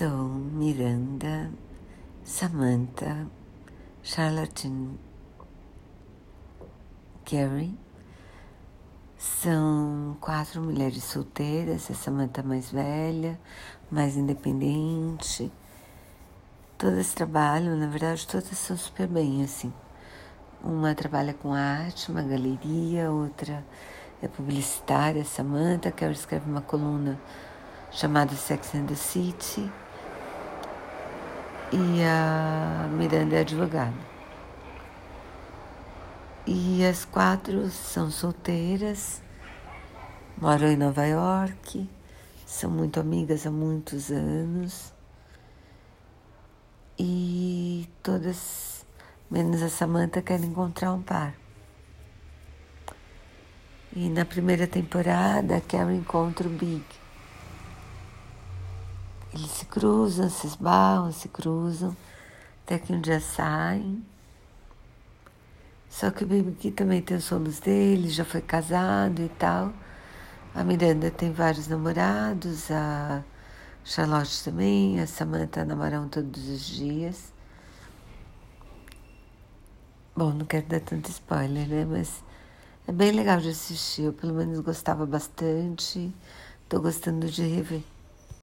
sou Miranda, Samantha, Charlotte Gary. São quatro mulheres solteiras, a Samantha mais velha, mais independente. Todas trabalham, na verdade, todas são super bem, assim. Uma trabalha com arte, uma galeria, outra é publicitária, Samantha, que ela escreve uma coluna chamada Sex and the City. E a Miranda é advogada. E as quatro são solteiras, moram em Nova York, são muito amigas há muitos anos. E todas, menos a Samantha, querem encontrar um par. E na primeira temporada, Carol encontra o Big. Eles se cruzam, se esbarram, se cruzam, até que um dia saem. Só que o Big também tem os solos dele, já foi casado e tal. A Miranda tem vários namorados, a Charlotte também, a Samantha namoram todos os dias. Bom, não quero dar tanto spoiler, né? Mas é bem legal de assistir. Eu pelo menos gostava bastante. Tô gostando de rever.